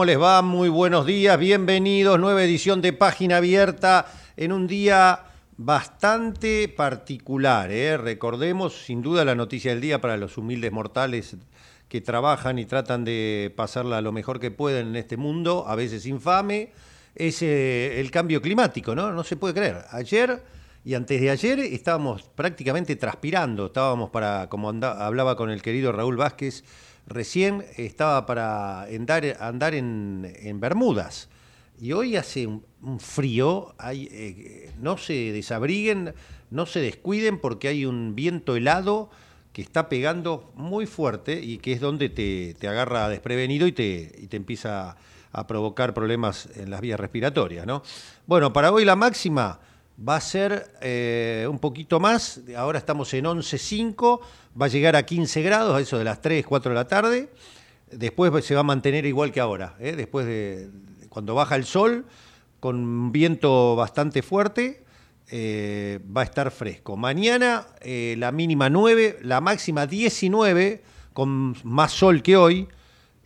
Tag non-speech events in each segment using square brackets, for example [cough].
¿Cómo les va? Muy buenos días, bienvenidos. Nueva edición de Página Abierta en un día bastante particular. ¿eh? Recordemos, sin duda, la noticia del día para los humildes mortales que trabajan y tratan de pasarla lo mejor que pueden en este mundo, a veces infame, es eh, el cambio climático, ¿no? No se puede creer. Ayer y antes de ayer estábamos prácticamente transpirando, estábamos para, como hablaba con el querido Raúl Vázquez, recién estaba para andar, en, Bermudas. Y hoy hace un, frío, eh, no se desabriguen, no se descuiden porque hay un viento helado que está pegando muy fuerte y que es donde te, agarra desprevenido y te, y te empieza a provocar problemas en las vías respiratorias. ¿no? Bueno, para hoy la máxima va a ser eh, un poquito más, ahora estamos en 11.5, va a llegar a 15 grados, a eso de las 3, 4 de la tarde, después se va a mantener igual que ahora, ¿eh? después de cuando baja el sol, con un viento bastante fuerte, eh, va a estar fresco. Mañana la mínima 9, la máxima 19, con más sol que hoy,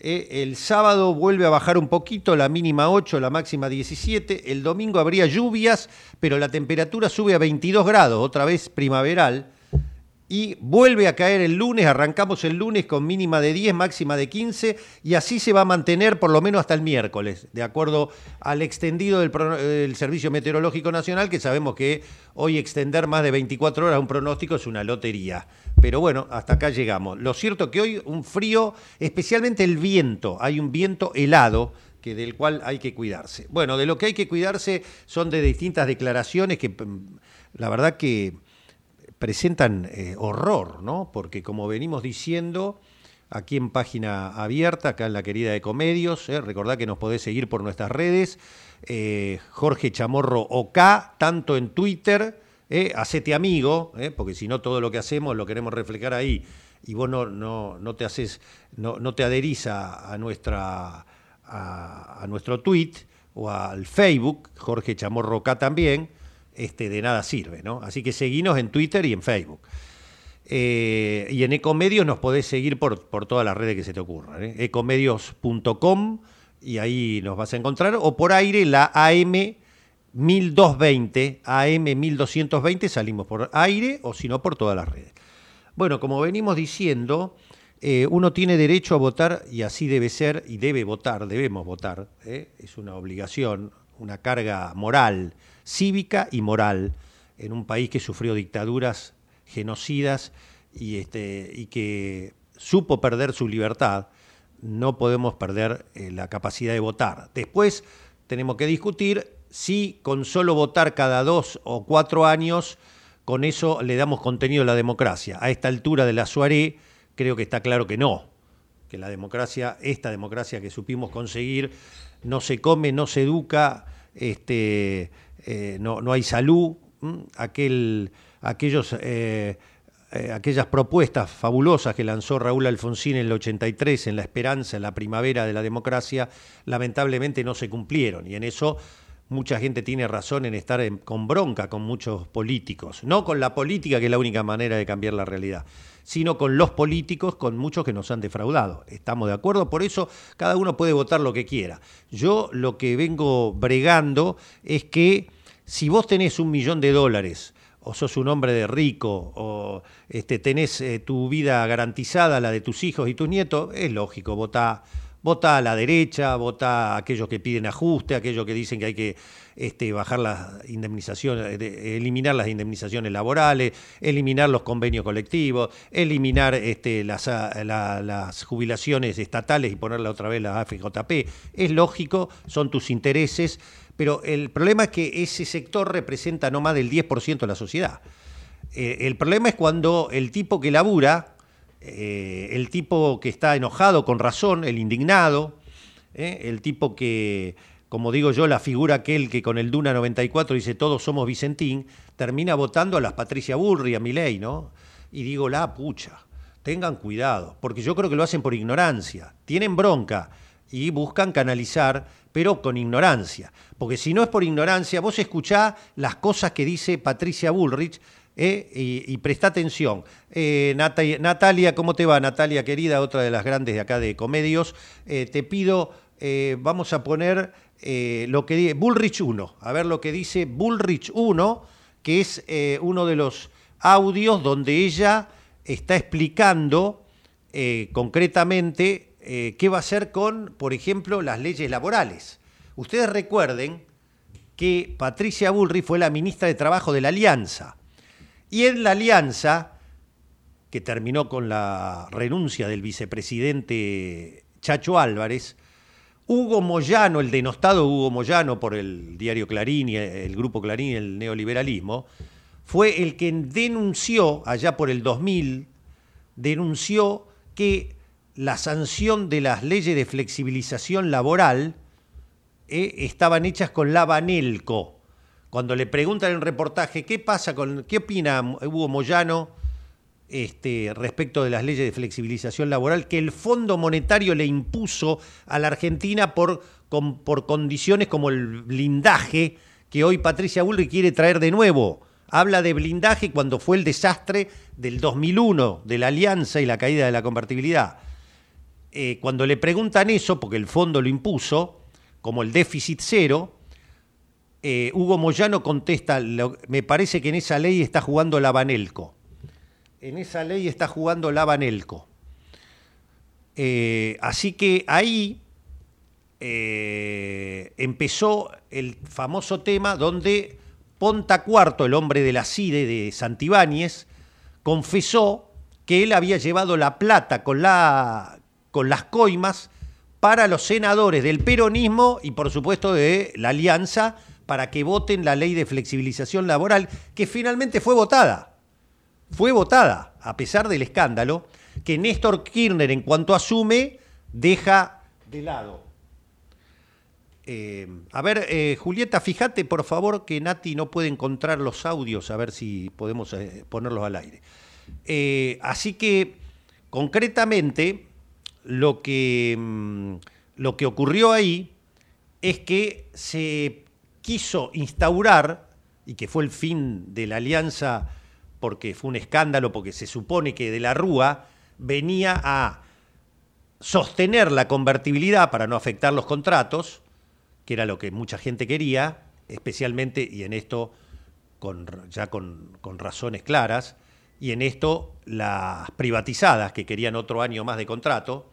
eh, el sábado vuelve a bajar un poquito, la mínima 8, la máxima 17. El domingo habría lluvias, pero la temperatura sube a 22 grados, otra vez primaveral. Y vuelve a caer el lunes, arrancamos el lunes con mínima de 10, máxima de 15, y así se va a mantener por lo menos hasta el miércoles, de acuerdo al extendido del, Servicio Meteorológico Nacional, que sabemos que hoy extender más de 24 horas un pronóstico es una lotería. Pero bueno, hasta acá llegamos. Lo cierto que hoy un frío, especialmente el viento, hay un viento helado que del cual hay que cuidarse. Bueno, de lo que hay que cuidarse son de distintas declaraciones que mm, la verdad que presentan eh, horror, ¿no? Porque como venimos diciendo, aquí en página abierta, acá en la querida Ecomedios, eh, recordad que nos podés seguir por nuestras redes, eh, Jorge Chamorro OK, tanto en Twitter, eh, hacete amigo, porque si no todo lo que hacemos lo queremos reflejar ahí, y vos no, no, te haces, no, no te adherís a, nuestra, a, nuestro tweet o al Facebook, Jorge Chamorro OK también, este, de nada sirve, ¿no? Así que seguinos en Twitter y en Facebook. Eh, y en Ecomedios nos podés seguir por, por todas las redes que se te ocurran. ¿eh? Ecomedios.com y ahí nos vas a encontrar. O por aire la AM 1220, AM 1220 salimos por aire o si no por todas las redes. Bueno, como venimos diciendo, eh, uno tiene derecho a votar y así debe ser y debe votar, debemos votar. Es una obligación, una carga moral cívica y moral en un país que sufrió dictaduras genocidas y, este, y que supo perder su libertad, no podemos perder eh, la capacidad de votar. Después tenemos que discutir si con solo votar cada dos o cuatro años, con eso le damos contenido a la democracia. A esta altura de la soirée, creo que está claro que no, que la democracia, esta democracia que supimos conseguir, no se come, no se educa, este, eh, no, no, hay salud, Aquel, aquellos, eh, eh, aquellas propuestas fabulosas que lanzó Raúl Alfonsín en el 83, en la esperanza, en la primavera de la democracia, lamentablemente no se cumplieron. Y en eso mucha gente tiene razón en estar con bronca con muchos políticos, no con la política, que es la única manera de cambiar la realidad sino con los políticos, con muchos que nos han defraudado. ¿Estamos de acuerdo? Por eso cada uno puede votar lo que quiera. Yo lo que vengo bregando es que si vos tenés un millón de dólares, o sos un hombre de rico, o este, tenés eh, tu vida garantizada, la de tus hijos y tus nietos, es lógico, votá vota a la derecha, vota a aquellos que piden ajuste, aquellos que dicen que hay que este, bajar las indemnizaciones, eliminar las indemnizaciones laborales, eliminar los convenios colectivos, eliminar este, las, las jubilaciones estatales y ponerle otra vez la AFJP. Es lógico, son tus intereses, pero el problema es que ese sector representa no más del 10% de la sociedad. Eh, el problema es cuando el tipo que labura, eh, el tipo que está enojado con razón, el indignado, eh, el tipo que, como digo yo, la figura aquel que con el Duna 94 dice todos somos Vicentín, termina votando a las Patricia Burri, a Milei, ¿no? Y digo, la pucha, tengan cuidado, porque yo creo que lo hacen por ignorancia, tienen bronca y buscan canalizar, pero con ignorancia. Porque si no es por ignorancia, vos escuchás las cosas que dice Patricia Bullrich, eh, y, presta atención. Eh, Natalia, ¿cómo te va? Natalia, querida, otra de las grandes de acá de Comedios. Eh, te pido, vamos a poner lo que dice Bullrich 1, a ver lo que dice Bullrich 1, que es uno de los audios donde ella está explicando concretamente qué va a hacer con, por ejemplo, las leyes laborales. Ustedes recuerden que Patricia Bullrich fue la ministra de Trabajo de la Alianza. Y en la alianza, que terminó con la renuncia del vicepresidente Chacho Álvarez, Hugo Moyano, el denostado Hugo Moyano por el diario Clarín y el grupo Clarín y el neoliberalismo, fue el que denunció, allá por el 2000, denunció que la sanción de las leyes de flexibilización laboral eh, estaban hechas con la Banelco, cuando le preguntan en el reportaje qué pasa con, qué opina Hugo Moyano este, respecto de las leyes de flexibilización laboral que el Fondo Monetario le impuso a la Argentina por, por condiciones como el blindaje que hoy Patricia Bullrich quiere traer de nuevo. Habla de blindaje cuando fue el desastre del 2001, de la alianza y la caída de la convertibilidad. Eh, cuando le preguntan eso, porque el fondo lo impuso, como el déficit cero, eh, Hugo Moyano contesta, me parece que en esa ley está jugando la Banelco. En esa ley está jugando la Banelco. Eh, así que ahí eh, empezó el famoso tema donde Ponta Cuarto, el hombre de la CIDE de Santibáñez, confesó que él había llevado la plata con, la, con las coimas para los senadores del peronismo y por supuesto de la alianza para que voten la ley de flexibilización laboral, que finalmente fue votada. Fue votada, a pesar del escándalo, que Néstor Kirchner, en cuanto asume, deja de lado. Eh, a ver, eh, Julieta, fíjate por favor que Nati no puede encontrar los audios, a ver si podemos eh, ponerlos al aire. así que, concretamente, lo que, mm, lo que ocurrió ahí es que se quiso instaurar, y que fue el fin de la alianza porque fue un escándalo, porque se supone que de la Rúa venía a sostener la convertibilidad para no afectar los contratos, que era lo que mucha gente quería, especialmente, y en esto con, ya con, razones claras, y en esto las privatizadas que querían otro año más de contrato,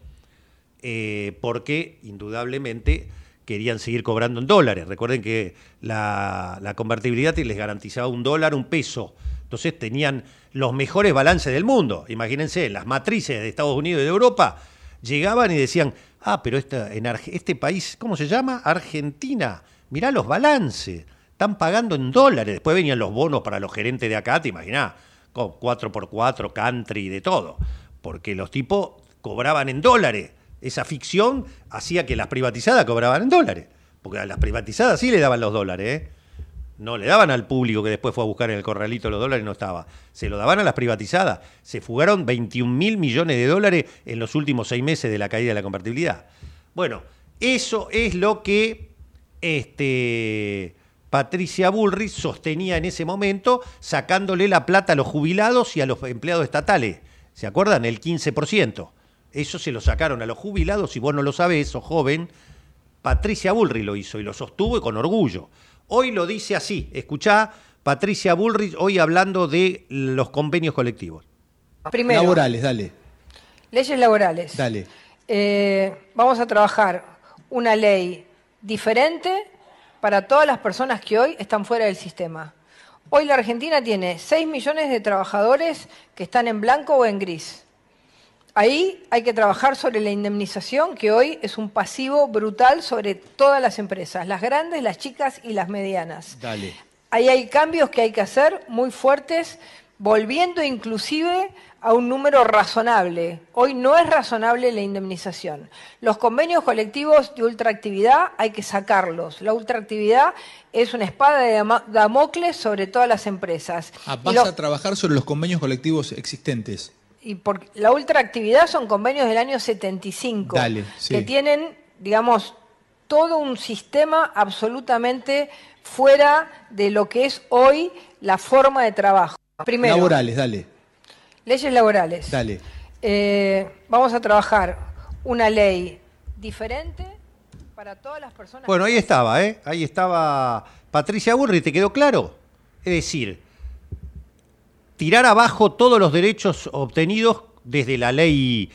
eh, porque indudablemente querían seguir cobrando en dólares. Recuerden que la, convertibilidad les garantizaba un dólar, un peso. Entonces tenían los mejores balances del mundo. Imagínense, las matrices de Estados Unidos y de Europa llegaban y decían, ah, pero este país, ¿cómo se llama? Argentina. Mirá los balances. Están pagando en dólares. Después venían los bonos para los gerentes de acá, te imaginás, con 4x4, country, de todo. Porque los tipos cobraban en dólares esa ficción hacía que las privatizadas cobraban en dólares. Porque a las privatizadas sí le daban los dólares, ¿eh? No le daban al público que después fue a buscar en el corralito los dólares, no estaba. Se lo daban a las privatizadas. Se fugaron 21 mil millones de dólares en los últimos seis meses de la caída de la convertibilidad. Bueno, eso es lo que este, Patricia Bullrich sostenía en ese momento, sacándole la plata a los jubilados y a los empleados estatales. ¿Se acuerdan? El 15%. Eso se lo sacaron a los jubilados, y vos no lo sabés, o joven, Patricia Bullrich lo hizo y lo sostuvo con orgullo. Hoy lo dice así, escuchá Patricia Bullrich hoy hablando de los convenios colectivos. Primero, laborales, dale. Leyes laborales. Dale. Eh, vamos a trabajar una ley diferente para todas las personas que hoy están fuera del sistema. Hoy la Argentina tiene 6 millones de trabajadores que están en blanco o en gris. Ahí hay que trabajar sobre la indemnización, que hoy es un pasivo brutal sobre todas las empresas, las grandes, las chicas y las medianas. Dale. Ahí hay cambios que hay que hacer muy fuertes, volviendo inclusive a un número razonable. Hoy no es razonable la indemnización. Los convenios colectivos de ultraactividad hay que sacarlos. La ultraactividad es una espada de Damocles sobre todas las empresas. Ah, vas a trabajar sobre los convenios colectivos existentes. Y por, la ultraactividad son convenios del año 75 que tienen, digamos, todo un sistema absolutamente fuera de lo que es hoy la forma de trabajo. Primero, laborales, dale. Leyes laborales. Dale. Eh, vamos a trabajar una ley diferente para todas las personas. Bueno, ahí estaba, ¿eh? Ahí estaba Patricia Burri, ¿te quedó claro? Es decir, tirar abajo todos los derechos obtenidos desde la ley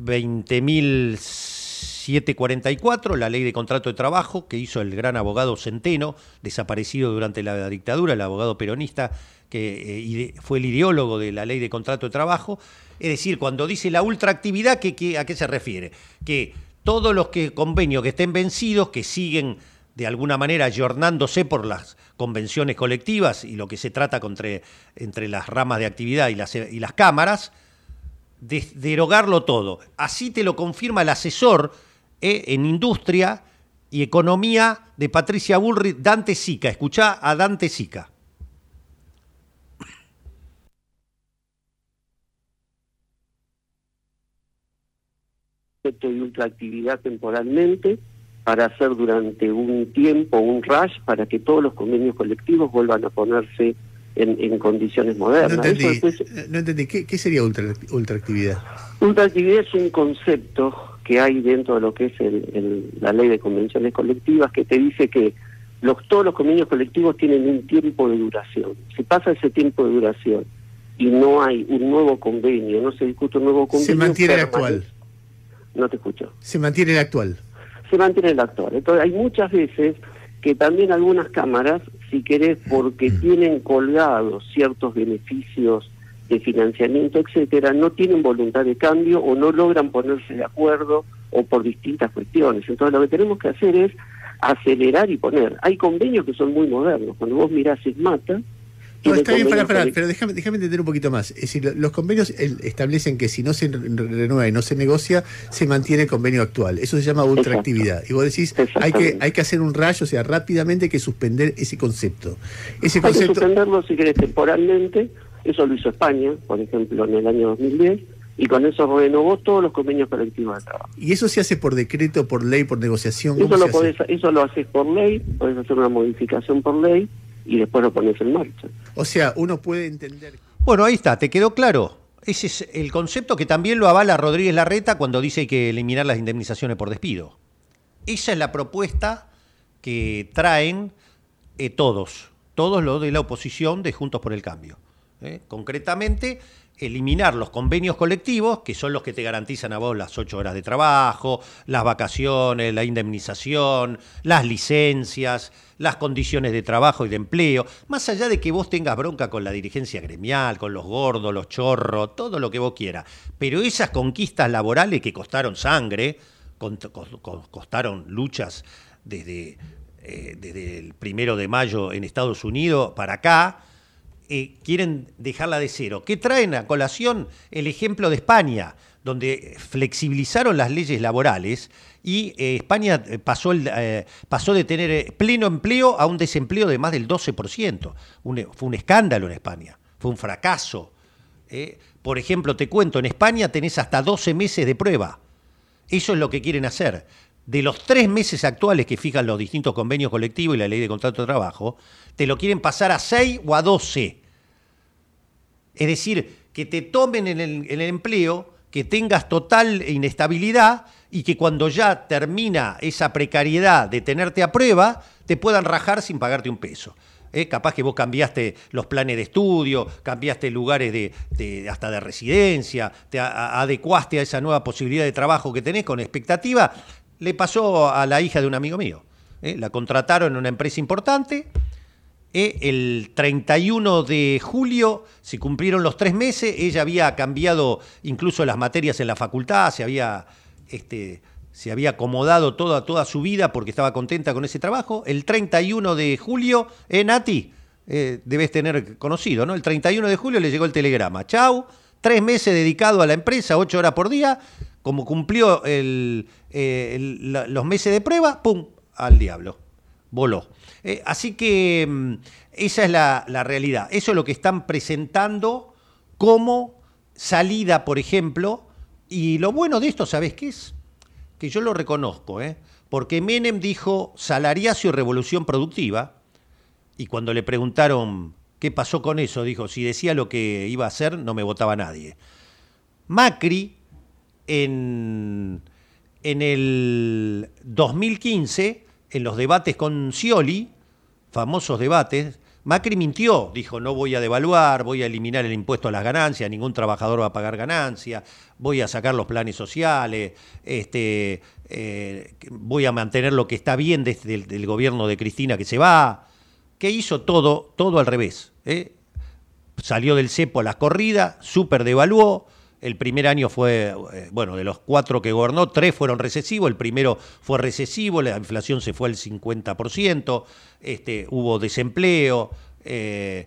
20.744, la ley de contrato de trabajo que hizo el gran abogado Centeno, desaparecido durante la dictadura, el abogado peronista que eh, fue el ideólogo de la ley de contrato de trabajo. Es decir, cuando dice la ultraactividad, ¿qué, a qué se refiere? Que todos los que, convenios que estén vencidos, que siguen de alguna manera ayornándose por las convenciones colectivas y lo que se trata entre las ramas de actividad y las, y las cámaras, derogarlo todo. Así te lo confirma el asesor eh, en industria y economía de Patricia Bullrich, Dante Sica. Escuchá a Dante Sica. de ultraactividad temporalmente para hacer durante un tiempo un rush para que todos los convenios colectivos vuelvan a ponerse en, condiciones modernas. No entendí, ¿Qué, sería ultra, ultraactividad? Ultraactividad es un concepto que hay dentro de lo que es la ley de convenciones colectivas que te dice que los, todos los convenios colectivos tienen un tiempo de duración. Si pasa ese tiempo de duración y no hay un nuevo convenio, no se discute un nuevo convenio... Se mantiene el actual. No te escucho. Se mantiene el actual. Se mantiene el actual. Entonces hay muchas veces que también algunas cámaras, si querés, porque tienen colgados ciertos beneficios de financiamiento, etcétera, no tienen voluntad de cambio o no logran ponerse de acuerdo o por distintas cuestiones. Entonces lo que tenemos que hacer es acelerar y poner. Hay convenios que son muy modernos. Cuando vos mirás Mata no, está bien, para, para, pero déjame, déjame entender un poquito más. Es decir, los convenios establecen que si no se renueva y no se negocia, se mantiene el convenio actual. Eso se llama ultraactividad. Y vos decís, hay que, hay que hacer un rayo, o sea, rápidamente hay que suspender ese concepto. Ese hay que suspenderlo, si querés, temporalmente. Eso lo hizo España, por ejemplo, en el año 2010 y con eso renovó todos los convenios colectivos de trabajo. ¿Y eso se hace por decreto, por ley, por negociación? Eso lo, podés, eso lo haces por ley, podés hacer una modificación por ley y después lo pones en marcha. O sea, uno puede entender... Bueno, ahí está, ¿te quedó claro? Ese es el concepto que también lo avala Rodríguez Larreta cuando dice que eliminar las indemnizaciones por despido. Esa es la propuesta que traen eh, todos, todos los de la oposición de Juntos por el Cambio. ¿eh? Concretamente, eliminar los convenios colectivos, que son los que te garantizan a vos las ocho horas de trabajo, las vacaciones, la indemnización, las licencias, las condiciones de trabajo y de empleo, más allá de que vos tengas bronca con la dirigencia gremial, con los gordos, los chorros, todo lo que vos quieras. Pero esas conquistas laborales que costaron sangre, costaron luchas desde, eh, desde el primero de mayo en Estados Unidos para acá, eh, quieren dejarla de cero. ¿Qué traen a colación? El ejemplo de España, donde flexibilizaron las leyes laborales y eh, España eh, pasó, de tener pleno empleo a un desempleo de más del 12%. fue un escándalo en España, fue un fracaso. Por ejemplo, te cuento, en España tenés hasta 12 meses de prueba. Eso es lo que quieren hacer. De los tres meses actuales que fijan los distintos convenios colectivos y la ley de contrato de trabajo, te lo quieren pasar a 6 o a 12. Es decir, que te tomen en el, empleo, que tengas total inestabilidad y que cuando ya termina esa precariedad de tenerte a prueba, te puedan rajar sin pagarte un peso. ¿eh? capaz que vos cambiaste los planes de estudio, cambiaste lugares de, hasta de residencia, te adecuaste a esa nueva posibilidad de trabajo que tenés con expectativa. Le pasó a la hija de un amigo mío. ¿eh? La contrataron en una empresa importante. ¿Eh? el 31 de julio se cumplieron los tres meses. Ella había cambiado incluso las materias en la facultad, se había este, se había acomodado toda, toda su vida porque estaba contenta con ese trabajo. El 31 de julio, ¿eh, Nati? Eh, debes tener conocido, ¿no? El 31 de julio le llegó el telegrama. Chau, tres meses dedicado a la empresa, ocho horas por día. Como cumplió eh, los meses de prueba, ¡pum! al diablo. Voló. Eh, así que mm, esa es la, la realidad. Eso es lo que están presentando como salida, por ejemplo. Y lo bueno de esto, ¿sabes qué es? que yo lo reconozco, ¿eh? porque Menem dijo salariacio y revolución productiva, y cuando le preguntaron qué pasó con eso, dijo, si decía lo que iba a hacer, no me votaba nadie. Macri, en, en el 2015, en los debates con Scioli, famosos debates, Macri mintió, dijo no voy a devaluar, voy a eliminar el impuesto a las ganancias, ningún trabajador va a pagar ganancias, voy a sacar los planes sociales, este, eh, voy a mantener lo que está bien desde el del gobierno de Cristina que se va. ¿Qué hizo todo? Todo al revés. ¿eh? Salió del cepo a las corridas, súper devaluó, el primer año fue, eh, bueno, de los cuatro que gobernó, tres fueron recesivos, el primero fue recesivo, la inflación se fue al 50%, este, hubo desempleo, eh,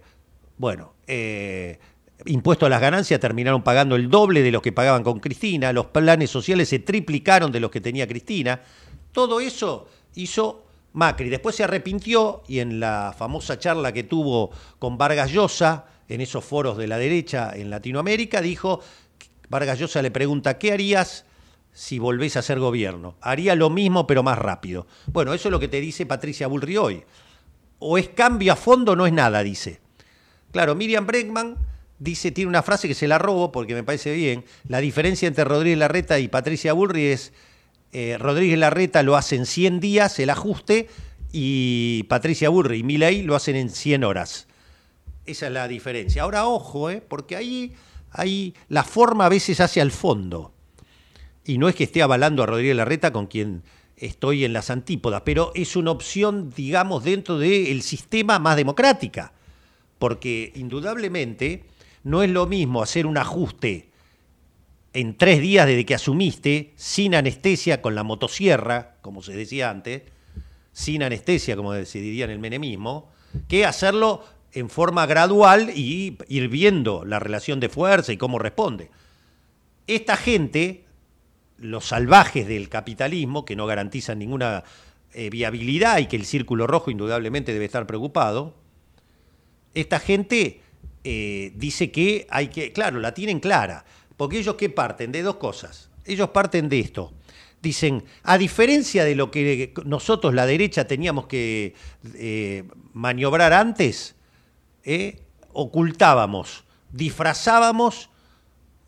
bueno, eh, impuestos a las ganancias terminaron pagando el doble de lo que pagaban con Cristina, los planes sociales se triplicaron de los que tenía Cristina, todo eso hizo Macri. Después se arrepintió y en la famosa charla que tuvo con Vargas Llosa, en esos foros de la derecha en Latinoamérica, dijo Vargas Llosa le pregunta, ¿qué harías si volvés a ser gobierno? Haría lo mismo pero más rápido. Bueno, eso es lo que te dice Patricia Bullrich hoy. O es cambio a fondo no es nada, dice. Claro, Miriam Bregman dice, tiene una frase que se la robo porque me parece bien. La diferencia entre Rodríguez Larreta y Patricia Bullrich es, eh, Rodríguez Larreta lo hace en 100 días, el ajuste, y Patricia Bullrich y Milei lo hacen en 100 horas. Esa es la diferencia. Ahora, ojo, eh, porque ahí Ahí la forma a veces hacia el fondo. Y no es que esté avalando a Rodríguez Larreta con quien estoy en las antípodas, pero es una opción, digamos, dentro del sistema más democrática. Porque indudablemente no es lo mismo hacer un ajuste en tres días desde que asumiste, sin anestesia, con la motosierra, como se decía antes, sin anestesia, como se en el menemismo, que hacerlo en forma gradual y ir viendo la relación de fuerza y cómo responde. Esta gente, los salvajes del capitalismo, que no garantizan ninguna eh, viabilidad y que el círculo rojo indudablemente debe estar preocupado, esta gente eh, dice que hay que, claro, la tienen clara, porque ellos que parten de dos cosas. Ellos parten de esto. Dicen, a diferencia de lo que nosotros, la derecha, teníamos que eh, maniobrar antes, ¿eh? ocultábamos, disfrazábamos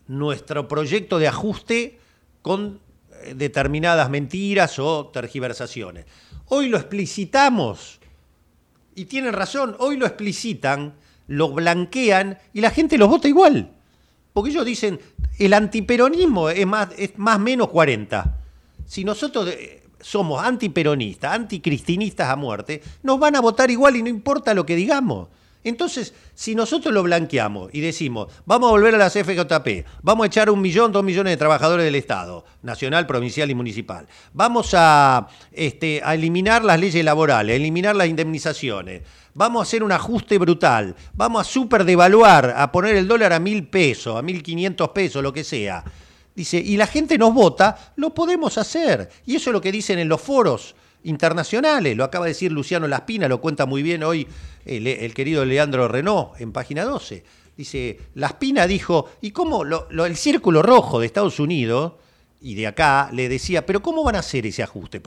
nuestro proyecto de ajuste con eh, determinadas mentiras o tergiversaciones. Hoy lo explicitamos, y tienen razón, hoy lo explicitan, lo blanquean y la gente los vota igual. Porque ellos dicen, el antiperonismo es más, es más menos 40. Si nosotros eh, somos antiperonistas, anticristinistas a muerte, nos van a votar igual y no importa lo que digamos. Entonces, si nosotros lo blanqueamos y decimos, vamos a volver a las FJP, vamos a echar un millón, dos millones de trabajadores del Estado, nacional, provincial y municipal, vamos a, este, a eliminar las leyes laborales, a eliminar las indemnizaciones, vamos a hacer un ajuste brutal, vamos a superdevaluar, a poner el dólar a mil pesos, a mil quinientos pesos, lo que sea. Dice, y la gente nos vota, lo podemos hacer. Y eso es lo que dicen en los foros internacionales. Lo acaba de decir Luciano Laspina, lo cuenta muy bien hoy el, querido Leandro Renault en página 12. Dice, Laspina dijo, ¿y cómo lo, el círculo rojo de Estados Unidos y de acá le decía, pero ¿cómo van a hacer ese ajuste?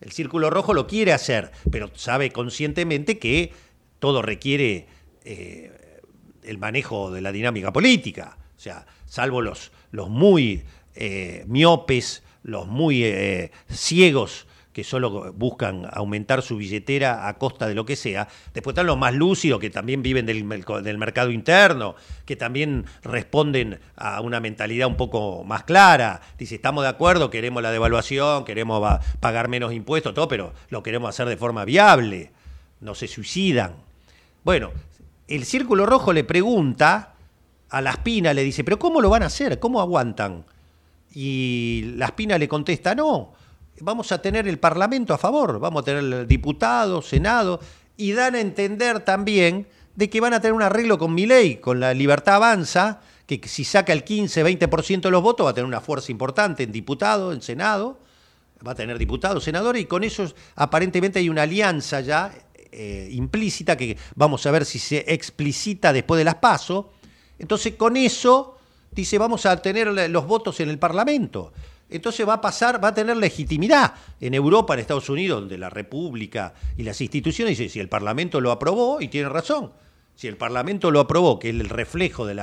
El círculo rojo lo quiere hacer, pero sabe conscientemente que todo requiere eh, el manejo de la dinámica política. O sea, salvo los, muy eh, miopes, los muy eh, ciegos que solo buscan aumentar su billetera a costa de lo que sea. Después están los más lúcidos que también viven del, del, mercado interno, que también responden a una mentalidad un poco más clara. Dice, estamos de acuerdo, queremos la devaluación, queremos pagar menos impuestos, todo, pero lo queremos hacer de forma viable. No se suicidan. Bueno, el Círculo Rojo le pregunta a la Espina, le dice, pero ¿cómo lo van a hacer? ¿Cómo aguantan? Y la Espina le contesta, no vamos a tener el Parlamento a favor, vamos a tener diputados, Senado, y dan a entender también de que van a tener un arreglo con mi ley, con la libertad avanza, que si saca el 15, 20% de los votos va a tener una fuerza importante en diputados, en Senado, va a tener diputados, senadores, y con eso aparentemente hay una alianza ya eh, implícita que vamos a ver si se explicita después de las pasos. Entonces con eso dice vamos a tener los votos en el Parlamento entonces va a pasar, va a tener legitimidad en Europa, en Estados Unidos, donde la República y las instituciones dicen, si el Parlamento lo aprobó, y tiene razón, si el Parlamento lo aprobó, que es el reflejo de,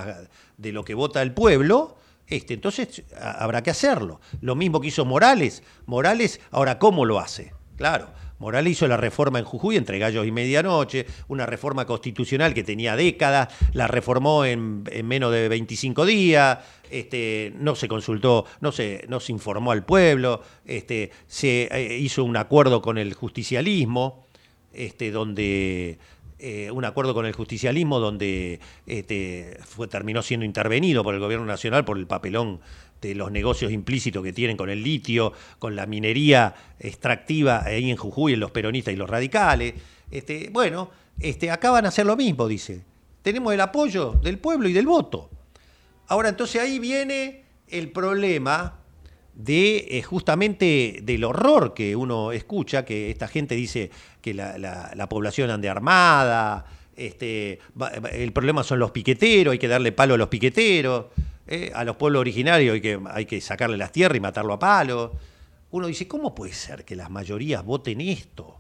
lo que vota el pueblo, este, entonces habrá que hacerlo. Lo mismo que hizo Morales. Morales, ahora, ¿cómo lo hace? Claro, Morales hizo la reforma en Jujuy entre gallos y medianoche, una reforma constitucional que tenía décadas, la reformó en, menos de 25 días, este, no se consultó, no se, no se informó al pueblo, este, se eh, hizo un acuerdo con el justicialismo, este, donde eh, un acuerdo con el justicialismo donde fue, terminó siendo intervenido por el gobierno nacional por el papelón de los negocios implícitos que tienen con el litio, con la minería extractiva ahí en Jujuy, en los peronistas y los radicales. Este, bueno, este, acá van a hacer lo mismo, dice. Tenemos el apoyo del pueblo y del voto. Ahora, entonces ahí viene el problema de eh, justamente del horror que uno escucha, que esta gente dice que la, la población ande armada, este, el problema son los piqueteros, hay que darle palo a los piqueteros. ¿Eh? a los pueblos originarios hay que, hay que sacarle las tierras y matarlo a palo. Uno dice, ¿cómo puede ser que las mayorías voten esto?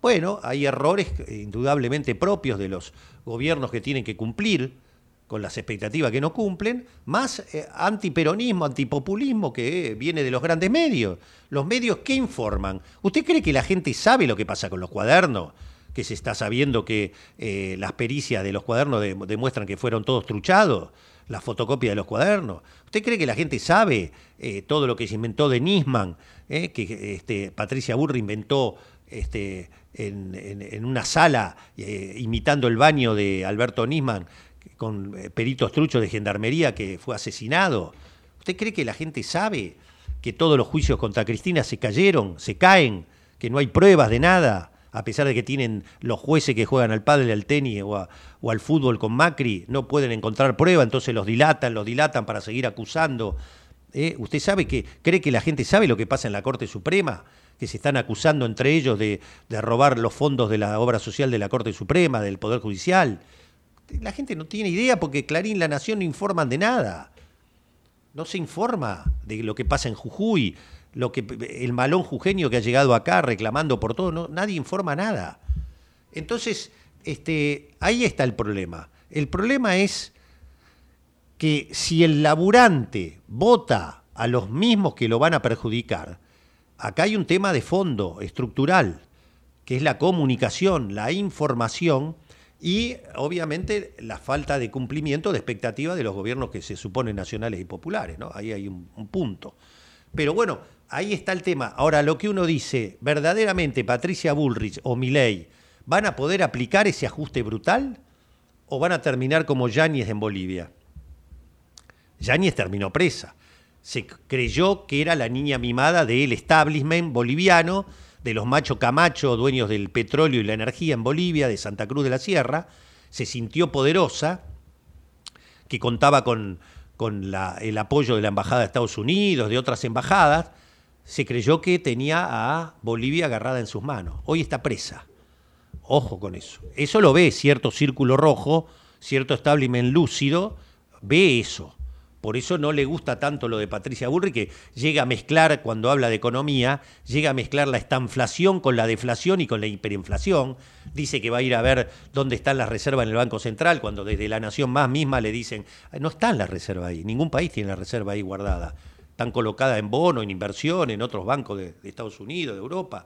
Bueno, hay errores indudablemente propios de los gobiernos que tienen que cumplir con las expectativas que no cumplen, más eh, antiperonismo, antipopulismo que viene de los grandes medios. Los medios que informan. ¿Usted cree que la gente sabe lo que pasa con los cuadernos? Que se está sabiendo que eh, las pericias de los cuadernos demuestran que fueron todos truchados la fotocopia de los cuadernos. ¿Usted cree que la gente sabe eh, todo lo que se inventó de Nisman, eh, que este, Patricia Burri inventó este, en, una sala eh, imitando el baño de Alberto Nisman con peritos truchos de gendarmería que fue asesinado? ¿Usted cree que la gente sabe que todos los juicios contra Cristina se cayeron, se caen, que no hay pruebas de nada? A pesar de que tienen los jueces que juegan al padre, al tenis o, al fútbol con Macri, no pueden encontrar prueba, entonces los dilatan, los dilatan para seguir acusando. ¿Eh? ¿Usted sabe que cree que la gente sabe lo que pasa en la Corte Suprema? Que se están acusando entre ellos de, de robar los fondos de la obra social de la Corte Suprema, del Poder Judicial. La gente no tiene idea porque Clarín, La Nación no informan de nada. No se informa de lo que pasa en Jujuy, lo que el malón jujeño que ha llegado acá reclamando por todo, no, nadie informa nada. Entonces, este, ahí está el problema. El problema es que si el laburante vota a los mismos que lo van a perjudicar, acá hay un tema de fondo, estructural, que es la comunicación, la información y obviamente la falta de cumplimiento de expectativas de los gobiernos que se suponen nacionales y populares. ¿no? Ahí hay un, un punto. Pero bueno, ahí está el tema. Ahora, lo que uno dice, verdaderamente Patricia Bullrich o Milei, ¿van a poder aplicar ese ajuste brutal o van a terminar como Yáñez en Bolivia? Yáñez terminó presa. Se creyó que era la niña mimada del establishment boliviano, de los machos Camacho, dueños del petróleo y la energía en Bolivia, de Santa Cruz de la Sierra. Se sintió poderosa, que contaba con, con el apoyo de la Embajada de Estados Unidos, de otras embajadas, se creyó que tenía a Bolivia agarrada en sus manos. Hoy está presa. Ojo con eso. Eso lo ve cierto círculo rojo, cierto establishment lúcido, ve eso. Por eso no le gusta tanto lo de Patricia Burri, que llega a mezclar, cuando habla de economía, llega a mezclar la estanflación con la deflación y con la hiperinflación. Dice que va a ir a ver dónde están las reservas en el Banco Central, cuando desde la Nación Más misma le dicen, no están las reservas ahí, ningún país tiene la reserva ahí guardada están colocadas en bono, en inversión, en otros bancos de, Estados Unidos, de Europa.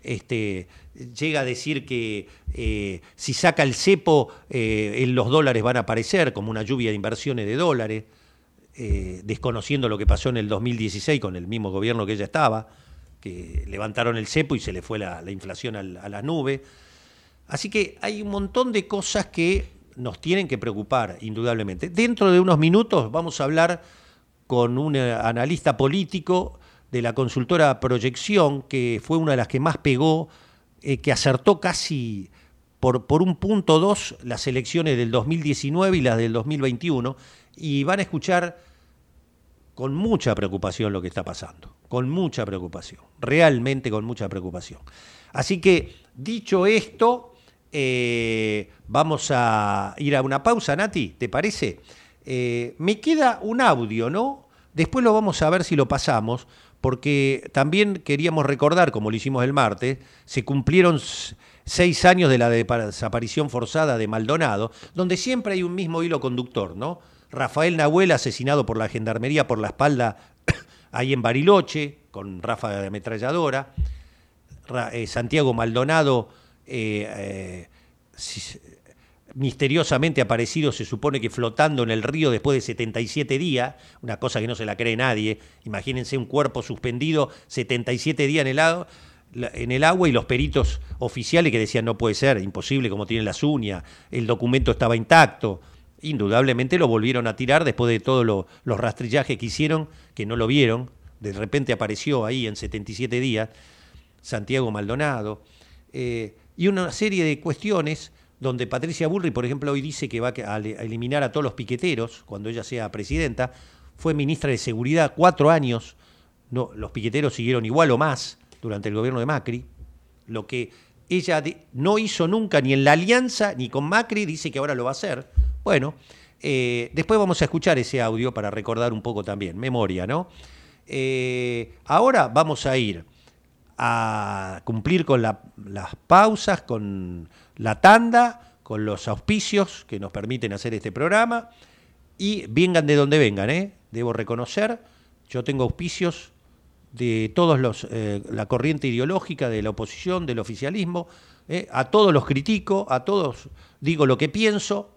Este, llega a decir que eh, si saca el cepo, eh, los dólares van a aparecer como una lluvia de inversiones de dólares, eh, desconociendo lo que pasó en el 2016 con el mismo gobierno que ella estaba, que levantaron el cepo y se le fue la, inflación a la nube. Así que hay un montón de cosas que nos tienen que preocupar, indudablemente. Dentro de unos minutos vamos a hablar con un eh, analista político de la consultora Proyección, que fue una de las que más pegó, eh, que acertó casi por, por un punto dos las elecciones del 2019 y las del 2021, y van a escuchar con mucha preocupación lo que está pasando, con mucha preocupación, realmente con mucha preocupación. Así que, dicho esto, eh, vamos a ir a una pausa, Nati, ¿te parece? Eh, me queda un audio, ¿no? Después lo vamos a ver si lo pasamos, porque también queríamos recordar, como lo hicimos el martes, se cumplieron seis años de la desaparición forzada de Maldonado, donde siempre hay un mismo hilo conductor, ¿no? Rafael Nahuel asesinado por la gendarmería por la espalda [coughs] ahí en Bariloche, con ráfaga de ametralladora. Eh, Santiago Maldonado eh, misteriosamente aparecido, se supone que flotando en el río después de 77 días, una cosa que no se la cree nadie. Imagínense un cuerpo suspendido 77 días en el, agua, en el agua y los peritos oficiales que decían no puede ser, imposible como tienen las uñas, el documento estaba intacto. Indudablemente lo volvieron a tirar después de todos los rastrillajes que hicieron, que no lo vieron. De repente apareció ahí en 77 días Santiago Maldonado. Eh, y una serie de cuestiones donde Patricia Bullrich, por ejemplo, hoy dice que va a eliminar a todos los piqueteros cuando ella sea presidenta, fue ministra de Seguridad cuatro años, no, los piqueteros siguieron igual o más durante el gobierno de Macri, lo que ella no hizo nunca ni en la alianza ni con Macri, dice que ahora lo va a hacer. Bueno, eh, después vamos a escuchar ese audio para recordar un poco también, memoria, ¿no? Eh, ahora vamos a ir a cumplir con las pausas, con la tanda, con los auspicios que nos permiten hacer este programa y vengan de donde vengan, ¿eh? Debo reconocer, yo tengo auspicios de todos los, eh, la corriente ideológica de la oposición, del oficialismo, ¿eh? a todos los critico, a todos digo lo que pienso,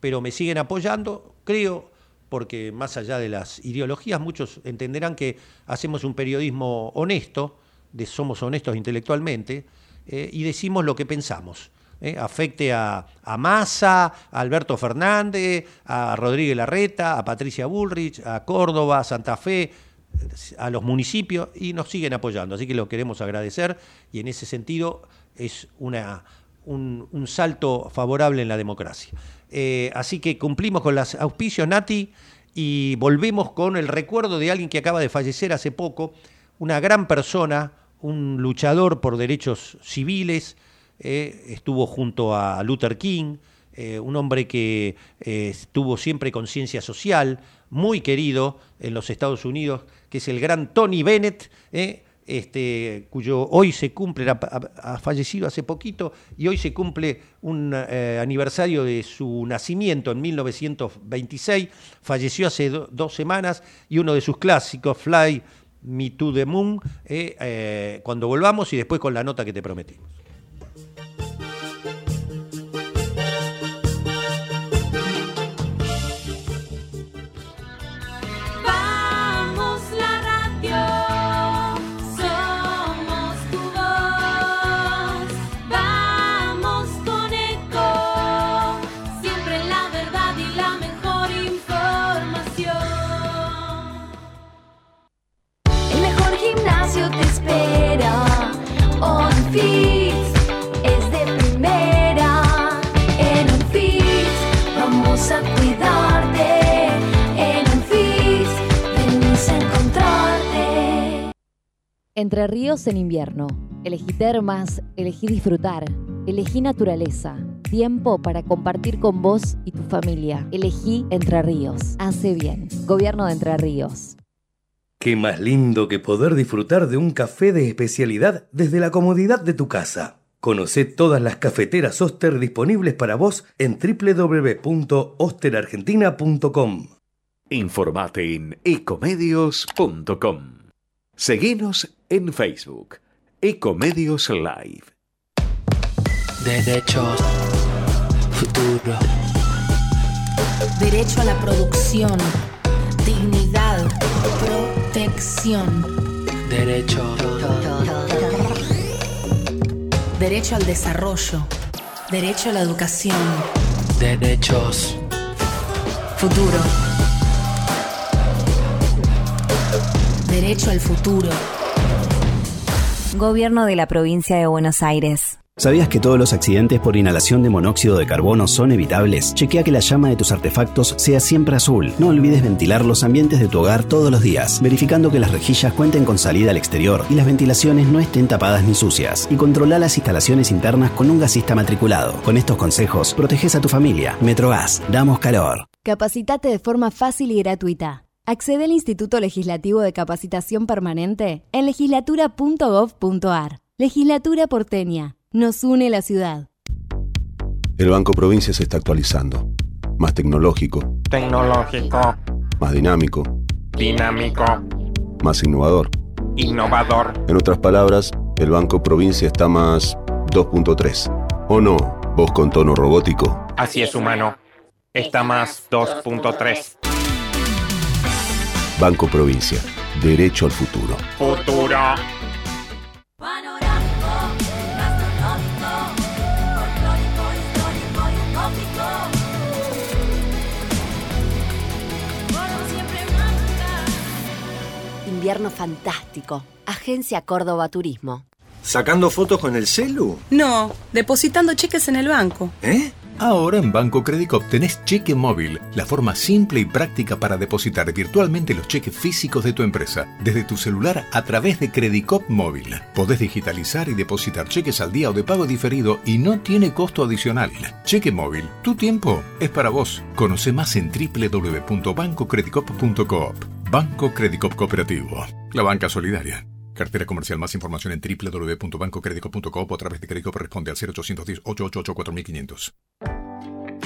pero me siguen apoyando, creo, porque más allá de las ideologías, muchos entenderán que hacemos un periodismo honesto, somos honestos intelectualmente, eh, y decimos lo que pensamos. Eh, afecte a, a Massa, a Alberto Fernández, a Rodríguez Larreta, a Patricia Bullrich, a Córdoba, a Santa Fe, a los municipios, y nos siguen apoyando. Así que lo queremos agradecer, y en ese sentido es una, un, salto favorable en la democracia. Eh, así que cumplimos con los auspicios, Nati, y volvemos con el recuerdo de alguien que acaba de fallecer hace poco, una gran persona, un luchador por derechos civiles, eh, estuvo junto a Luther King, eh, un hombre que eh, tuvo siempre conciencia social, muy querido en los Estados Unidos, que es el gran Tony Bennett, este, cuyo hoy se cumple, ha, fallecido hace poquito, y hoy se cumple un aniversario de su nacimiento en 1926, falleció hace dos semanas, y uno de sus clásicos, Fly Me to the Moon, eh, eh, cuando volvamos y después con la nota que te prometimos. Entre ríos en invierno. Elegí termas, elegí disfrutar, elegí naturaleza. Tiempo para compartir con vos y tu familia. Elegí Entre Ríos. Hace bien. Gobierno de Entre Ríos. Qué más lindo que poder disfrutar de un café de especialidad desde la comodidad de tu casa. Conoce todas las cafeteras Oster disponibles para vos en www.osterargentina.com. Informate en ecomedios.com. Seguinos en Facebook. Ecomedios Live. Derechos. Futuro. Derecho a la producción. Dignidad. Protección. Derecho. Derecho al desarrollo. Derecho a la educación. Derechos. Futuro. Derecho al futuro. Gobierno de la provincia de Buenos Aires. ¿Sabías que todos los accidentes por inhalación de monóxido de carbono son evitables? Chequea que la llama de tus artefactos sea siempre azul. No olvides ventilar los ambientes de tu hogar todos los días, verificando que las rejillas cuenten con salida al exterior y las ventilaciones no estén tapadas ni sucias. Y controla las instalaciones internas con un gasista matriculado. Con estos consejos, proteges a tu familia. Metrogas, damos calor. Capacitate de forma fácil y gratuita. Accede al Instituto Legislativo de Capacitación Permanente en legislatura.gov.ar. Legislatura porteña. Nos une la ciudad. El Banco Provincia se está actualizando. Más tecnológico. Tecnológico. Más dinámico. Dinámico. Más innovador. Innovador. En otras palabras, el Banco Provincia está más 2.3. ¿O no? Vos con tono robótico. Así es, humano. Está más 2.3. Banco Provincia. Derecho al futuro. Futuro. Invierno fantástico. Agencia Córdoba Turismo. ¿Sacando fotos con el celu? No, depositando cheques en el banco. ¿Eh? Ahora en Banco Credicop tenés cheque móvil, la forma simple y práctica para depositar virtualmente los cheques físicos de tu empresa, desde tu celular a través de Credicop móvil. Podés digitalizar y depositar cheques al día o de pago diferido y no tiene costo adicional. Cheque móvil, tu tiempo es para vos. Conoce más en www.bancocredicop.coop. Banco Credicop Cooperativo, la banca solidaria. Cartera comercial. Más información en www.bancocredico.com o a través de Credicop responde al 0810 888 4500.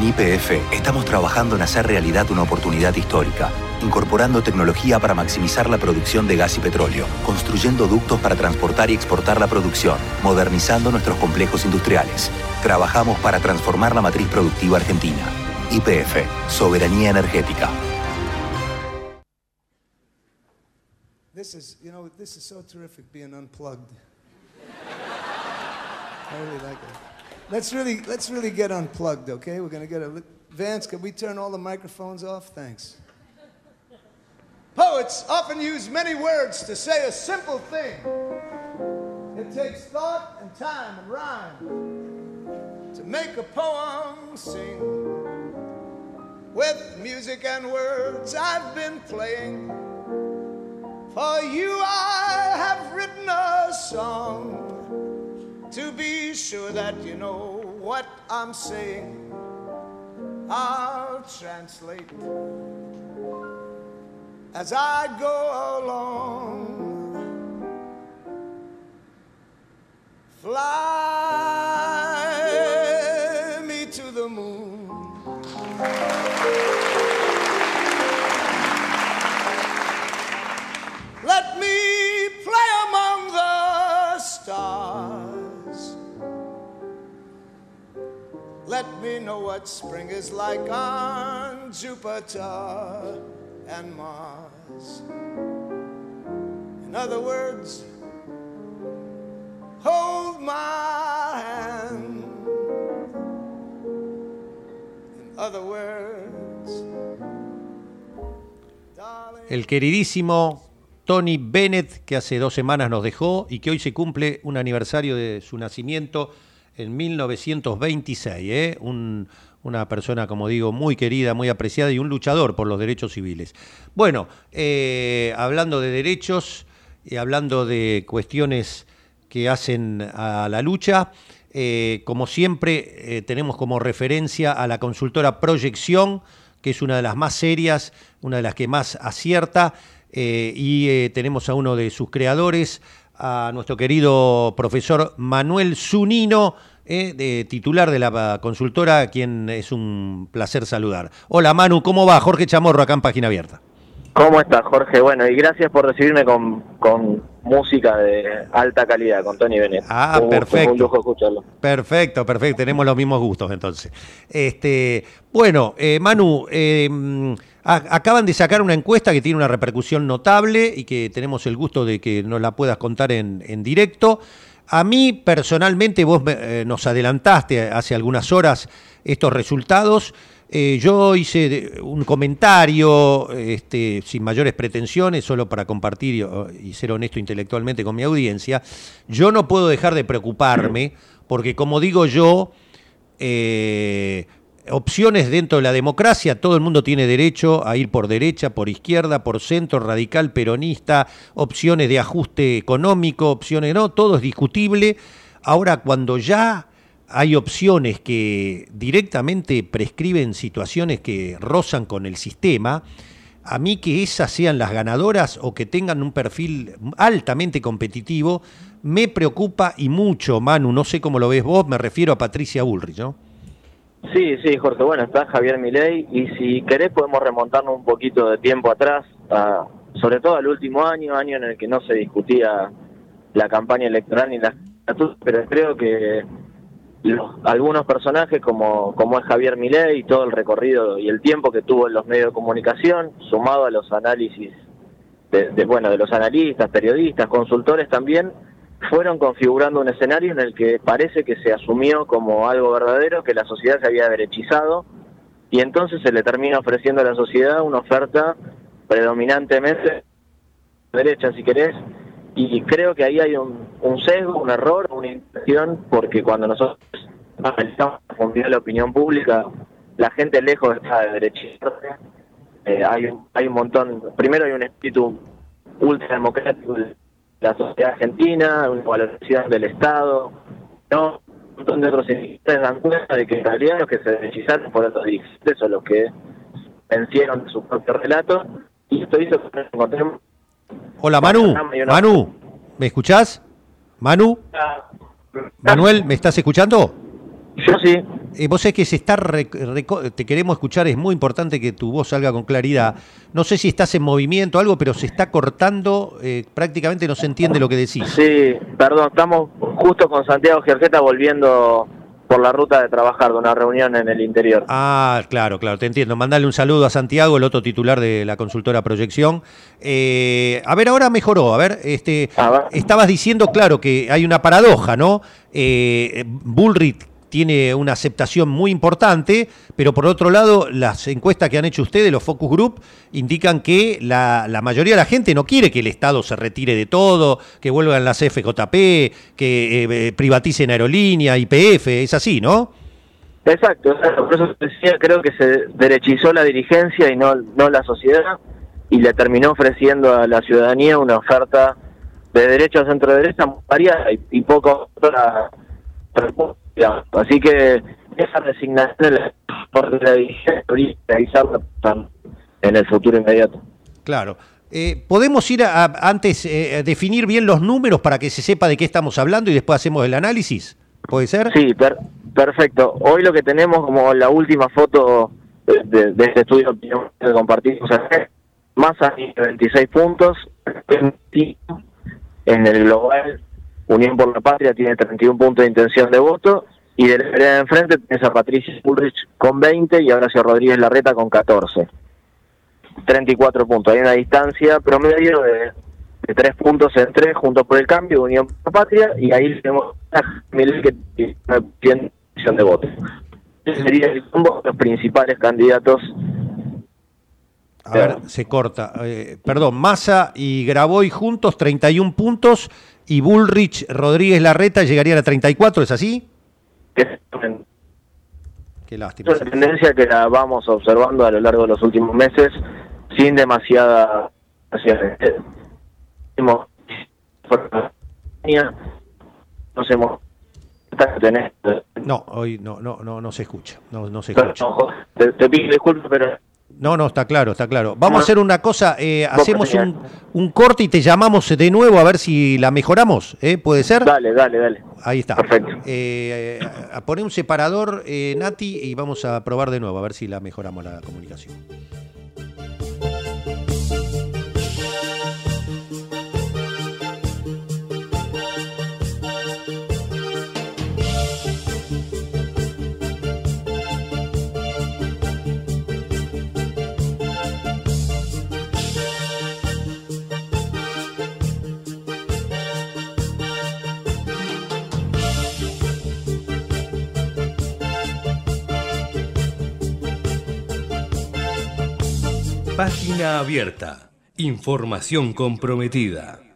En IPF estamos trabajando en hacer realidad una oportunidad histórica, incorporando tecnología para maximizar la producción de gas y petróleo, construyendo ductos para transportar y exportar la producción, modernizando nuestros complejos industriales. Trabajamos para transformar la matriz productiva argentina. IPF, soberanía energética. This is, you know, this is so terrific being unplugged. [laughs] I really. Let's really, let's really get unplugged, okay? We're gonna get a. Vance, can we turn all the microphones off? Thanks. Poets often use many words to say a simple thing. It takes thought and time and rhyme to make a poem sing. With music and words I've been playing. For you I have written a song to be sure that you know what I'm saying. I'll translate as I go along. Spring is like on Jupiter and Mars. In other hold my El queridísimo Tony Bennett, que hace dos semanas nos dejó y que hoy se cumple un aniversario de su nacimiento en 1926, ¿eh? Un, una persona, como digo, muy querida, muy apreciada y un luchador por los derechos civiles. Bueno, eh, hablando de derechos y hablando de cuestiones que hacen a la lucha, eh, como siempre eh, tenemos como referencia a la consultora Proyección, que es una de las más serias, una de las que más acierta, y tenemos a uno de sus creadores, a nuestro querido profesor Manuel Zunino, eh, de titular de la consultora, a quien es un placer saludar. Hola Manu, ¿cómo va? Jorge Chamorro, acá en Página Abierta. ¿Cómo estás, Jorge? Bueno, y gracias por recibirme con, con música de alta calidad, con Tony Bennett. Ah, Un- perfecto. Un lujo escucharlo. Perfecto, perfecto. Tenemos los mismos gustos entonces. Este, bueno, eh, Manu, eh, a- acaban de sacar una encuesta que tiene una repercusión notable y que tenemos el gusto de que nos la puedas contar en, en directo. A mí personalmente, vos me- eh, nos adelantaste hace algunas horas estos resultados. Eh, yo hice un comentario este, sin mayores pretensiones, solo para compartir y, y ser honesto intelectualmente con mi audiencia. Yo no puedo dejar de preocuparme, porque como digo yo, eh, opciones dentro de la democracia, todo el mundo tiene derecho a ir por derecha, por izquierda, por centro, radical, peronista, opciones de ajuste económico, opciones no, todo es discutible. Ahora, cuando ya hay opciones que directamente prescriben situaciones que rozan con el sistema, a mí que esas sean las ganadoras o que tengan un perfil altamente competitivo, me preocupa y mucho, Manu, no sé cómo lo ves vos, me refiero a Patricia Bullrich, ¿no? Sí, sí, Jorge. Bueno, está Javier Milei y si querés podemos remontarnos un poquito de tiempo atrás, a- sobre todo al último año, año en el que no se discutía la campaña electoral ni las pero creo que los- algunos personajes como, como es Javier Milei y todo el recorrido y el tiempo que tuvo en los medios de comunicación, sumado a los análisis de, de, bueno de los analistas, periodistas, consultores también, fueron configurando un escenario en el que parece que se asumió como algo verdadero, que la sociedad se había derechizado, y entonces se le termina ofreciendo a la sociedad una oferta predominantemente derecha, si querés, y creo que ahí hay un, sesgo, un error, una intención, porque cuando nosotros analizamos la opinión pública, la gente lejos está de derechizarse, eh, hay, un, hay un montón, primero hay un espíritu ultrademocrático de la sociedad argentina, una valoración del Estado, ¿no? un montón de otros indicadores dan cuenta de que en realidad los que se derechizaron fueron los dirigentes o los que vencieron su propio relato, y esto hizo que nos encontremos Hola Manu, Manu, ¿me escuchás? Manu, Manuel, ¿me estás escuchando? Yo sí. Eh, vos es que se está te queremos escuchar, es muy importante que tu voz salga con claridad. No sé si estás en movimiento o algo, pero se está cortando, eh, prácticamente no se entiende lo que decís. Sí, perdón, estamos justo con Santiago Giorgeta volviendo por la ruta de trabajar de una reunión en el interior. Ah, claro, claro, te entiendo. Mandale un saludo a Santiago, el otro titular de la consultora Proyección. Eh, a ver, ahora mejoró. A ver, este, estabas diciendo, claro, que hay una paradoja, ¿no? Eh, Bullrich tiene una aceptación muy importante, pero por otro lado, las encuestas que han hecho ustedes, los focus group, indican que la, mayoría de la gente no quiere que el Estado se retire de todo, que vuelvan las FJP, que eh, privaticen aerolínea, IPF, es así, ¿no? Exacto, por eso decía, creo que se derechizó la dirigencia y no, la sociedad, y le terminó ofreciendo a la ciudadanía una oferta de derecho a centro derecha variada y, y poco otra digamos. Así que esa resignación la, por la en el futuro inmediato. Claro. Eh, ¿Podemos ir a, a- antes eh, a definir bien los números para que se sepa de qué estamos hablando y después hacemos el análisis? ¿Puede ser? Sí, per- perfecto. Hoy lo que tenemos como la última foto de, de- de este estudio que compartimos acá, Massa tiene 26 puntos, en el global Unión por la Patria tiene 31 puntos de intención de voto y de la vereda de enfrente tienes a Patricia Bullrich con 20 y Horacio Rodríguez Larreta con 14. 34 puntos. Hay una distancia promedio de, de 3 puntos entre Juntos por el Cambio, Unión por la Patria, y ahí tenemos a que tiene intención de voto. Ese sería los principales candidatos. A ver, se corta. Eh, perdón, Massa y Graboy juntos, 31 puntos, y Bullrich, Rodríguez Larreta llegarían a 34, ¿es así? Qué lástima. es una tendencia que la vamos observando a lo largo de los últimos meses sin demasiada nos hemos No, hoy no, no, no, no se escucha. No, no se escucha. te, te pido disculpas pero No, no, está claro, está claro. Vamos a hacer una cosa, eh, hacemos un, un corte y te llamamos de nuevo a ver si la mejoramos, ¿eh? ¿Puede ser? Dale, dale, dale. Ahí está. Perfecto. Eh, a a poner un separador, eh, Nati, y vamos a probar de nuevo, a ver si la mejoramos la comunicación. Página abierta. Información comprometida.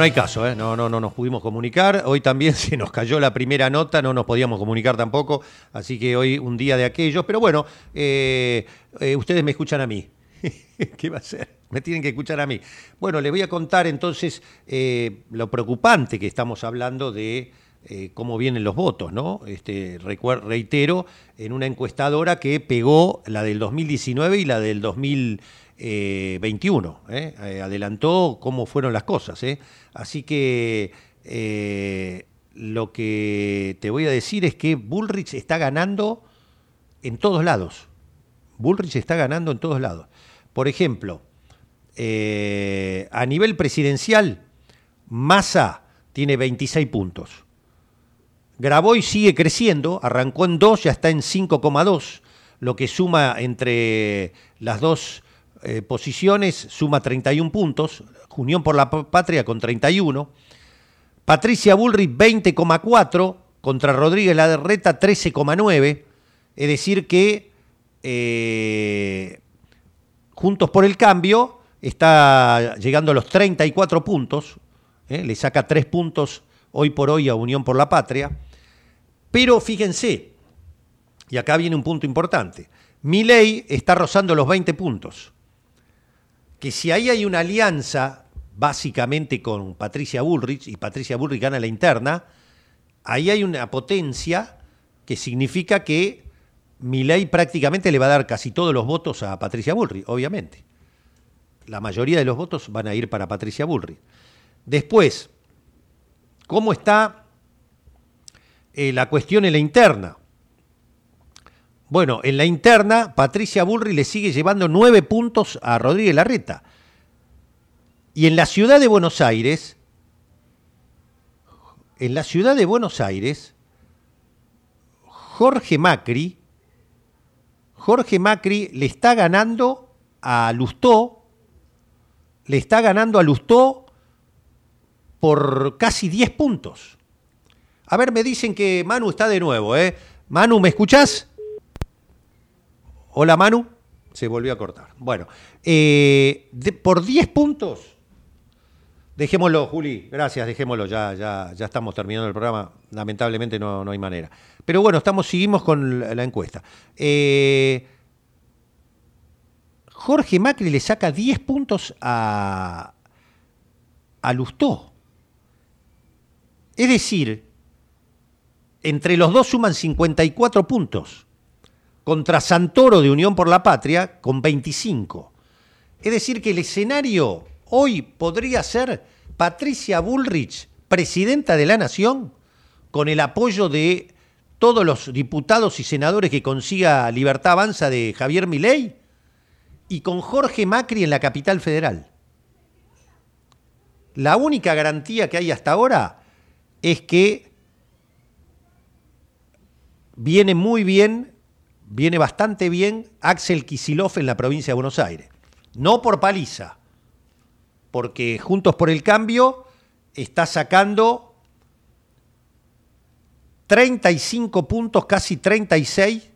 No hay caso, ¿eh? no, no, no nos pudimos comunicar. Hoy también [laughs] se nos cayó la primera nota, no nos podíamos comunicar tampoco. Así que hoy un día de aquellos. Pero bueno, eh, eh, ustedes me escuchan a mí. [laughs] ¿Qué va a ser? Me tienen que escuchar a mí. Bueno, les voy a contar entonces lo preocupante que estamos hablando de cómo vienen los votos, ¿no? Este, reitero, en una encuestadora que pegó la del 2019 y la del 2021. ¿Eh? Eh, adelantó cómo fueron las cosas. ¿eh? Así que eh, lo que te voy a decir es que Bullrich está ganando en todos lados. Bullrich está ganando en todos lados. Por ejemplo, eh, a nivel presidencial, Massa tiene 26 puntos. Graboy sigue creciendo, arrancó en 2, ya está en 5,2, lo que suma entre las dos eh, posiciones, suma 31 puntos. Unión por la Patria con 31. Patricia Bullrich 20,4 contra Rodríguez Larreta 13,9. Es decir que eh, Juntos por el Cambio está llegando a los 34 puntos, ¿eh? le saca 3 puntos hoy por hoy a Unión por la Patria. Pero fíjense, y acá viene un punto importante, Milei está rozando los 20 puntos. Que si ahí hay una alianza, básicamente con Patricia Bullrich, y Patricia Bullrich gana la interna, ahí hay una potencia que significa que Milei prácticamente le va a dar casi todos los votos a Patricia Bullrich, obviamente. La mayoría de los votos van a ir para Patricia Bullrich. Después, ¿cómo está eh, la cuestión en la interna? Bueno, en la interna, Patricia Bullrich le sigue llevando nueve puntos a Rodríguez Larreta. Y en la ciudad de Buenos Aires, en la ciudad de Buenos Aires, Jorge Macri, Jorge Macri le está ganando a Lustó, le está ganando a Lustó por casi 10 puntos. A ver, me dicen que Manu está de nuevo, ¿eh? Manu, ¿me escuchás? Hola, Manu. Se volvió a cortar. Bueno, eh, por 10 puntos. Dejémoslo, Juli. Gracias, dejémoslo. Ya, ya, ya estamos terminando el programa. Lamentablemente no, no hay manera. Pero bueno, estamos, seguimos con la, la encuesta. Eh, Jorge Macri le saca 10 puntos a, a Lustó. Es decir, entre los dos suman 54 puntos, contra Santoro de Unión por la Patria con 25. Es decir, que el escenario hoy podría ser Patricia Bullrich, presidenta de la Nación, con el apoyo de todos los diputados y senadores que consiga Libertad Avanza de Javier Milei, y con Jorge Macri en la capital federal. La única garantía que hay hasta ahora es que viene muy bien, viene bastante bien Axel Kisilov en la provincia de Buenos Aires. No por paliza, porque Juntos por el Cambio está sacando 35 puntos, casi 36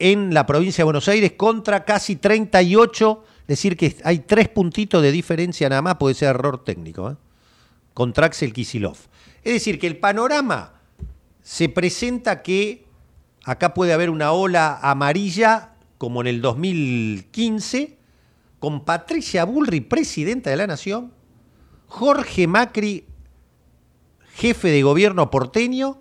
en la provincia de Buenos Aires contra casi 38, es decir que hay tres puntitos de diferencia nada más, puede ser error técnico, ¿eh? contra Axel Kisilov. Es decir, que el panorama se presenta que acá puede haber una ola amarilla, como en el 2015, con Patricia Bullrich, presidenta de la Nación, Jorge Macri, jefe de gobierno porteño,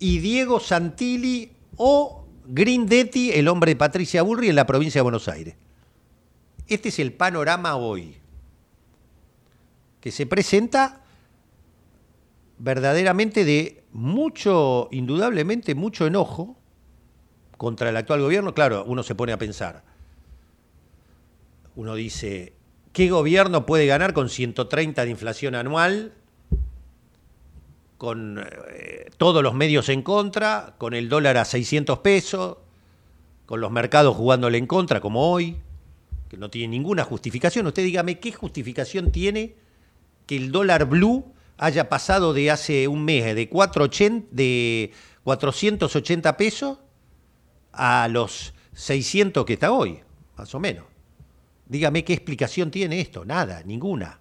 y Diego Santilli o Grindetti, el hombre de Patricia Bullrich en la provincia de Buenos Aires. Este es el panorama hoy, que se presenta verdaderamente de mucho, indudablemente mucho enojo contra el actual gobierno. Claro, uno se pone a pensar. Uno dice, ¿qué gobierno puede ganar con 130 de inflación anual? Con eh, todos los medios en contra, con el dólar a 600 pesos, con los mercados jugándole en contra, como hoy, que no tiene ninguna justificación. Usted dígame, ¿qué justificación tiene que el dólar blue haya pasado de hace un mes de, 480, de 480 pesos a los 600 que está hoy, más o menos. Dígame qué explicación tiene esto. Nada, ninguna.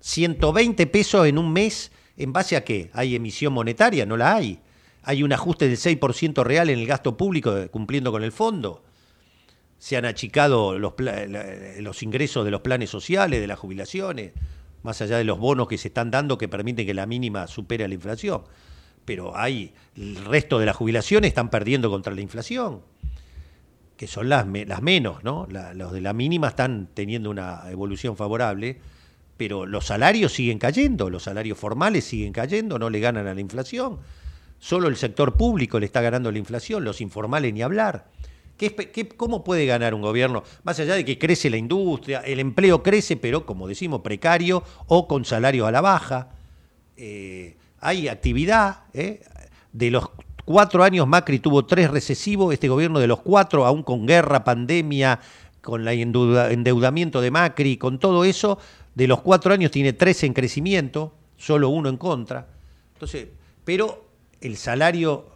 120 pesos en un mes, ¿en base a qué? ¿Hay emisión monetaria? No la hay. ¿Hay un ajuste del 6% real en el gasto público cumpliendo con el fondo? ¿Se han achicado los ingresos de los planes sociales, de las jubilaciones? Más allá de los bonos que se están dando que permiten que la mínima supere la inflación. Pero hay, el resto de las jubilaciones están perdiendo contra la inflación, que son las, las menos, ¿no? los de la mínima están teniendo una evolución favorable, pero los salarios siguen cayendo, los salarios formales siguen cayendo, no le ganan a la inflación. Solo el sector público le está ganando la inflación, los informales ni hablar. ¿Qué, cómo puede ganar un gobierno? Más allá de que crece la industria, el empleo crece, pero como decimos, precario o con salario a la baja. Eh, hay actividad. ¿eh? De los cuatro años Macri tuvo tres recesivos, este gobierno de los cuatro, aún con guerra, pandemia, con el endeudamiento de Macri, con todo eso, de los cuatro años tiene tres en crecimiento, solo uno en contra. Entonces, pero el salario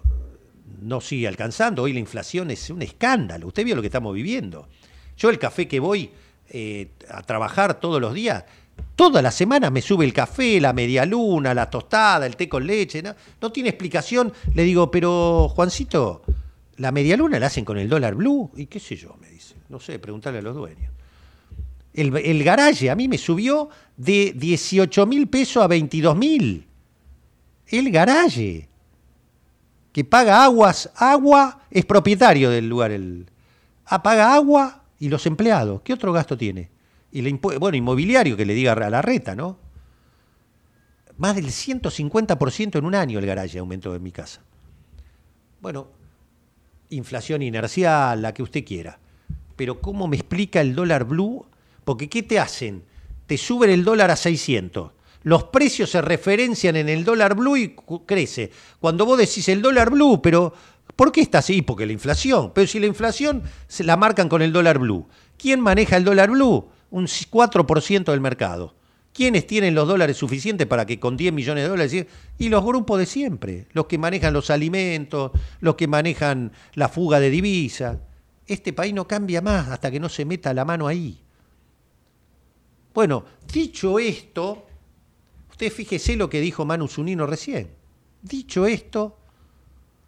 no sigue alcanzando. Hoy la inflación es un escándalo. Usted vio lo que estamos viviendo. Yo el café que voy eh, a trabajar todos los días, toda la semana me sube el café, la media luna, la tostada, el té con leche. No, tiene explicación. Le digo, pero Juancito, la media luna la hacen con el dólar blue. Y qué sé yo, me dice. No sé, preguntarle a los dueños. El, el garaje a mí me subió de 18 mil pesos a 22 mil. El garaje que paga aguas, agua, es propietario del lugar, el, ah, paga agua y los empleados. ¿Qué otro gasto tiene? Y le bueno, inmobiliario que le diga a la reta, ¿no? Más del 150% en un año el garaje aumentó en mi casa. Bueno, inflación inercial, la que usted quiera. Pero ¿cómo me explica el dólar blue? Porque ¿qué te hacen? Te suben el dólar a 600 los precios se referencian en el dólar blue y crece. Cuando vos decís el dólar blue, pero ¿por qué está así? Porque la inflación. Pero si la inflación se la marcan con el dólar blue, ¿quién maneja el dólar blue? Un 4% del mercado. ¿Quiénes tienen los dólares suficientes para que con 10 millones de dólares... Y los grupos de siempre, los que manejan los alimentos, los que manejan la fuga de divisa. Este país no cambia más hasta que no se meta la mano ahí. Bueno, dicho esto, Usted fíjese lo que dijo Manu Zunino recién. Dicho esto,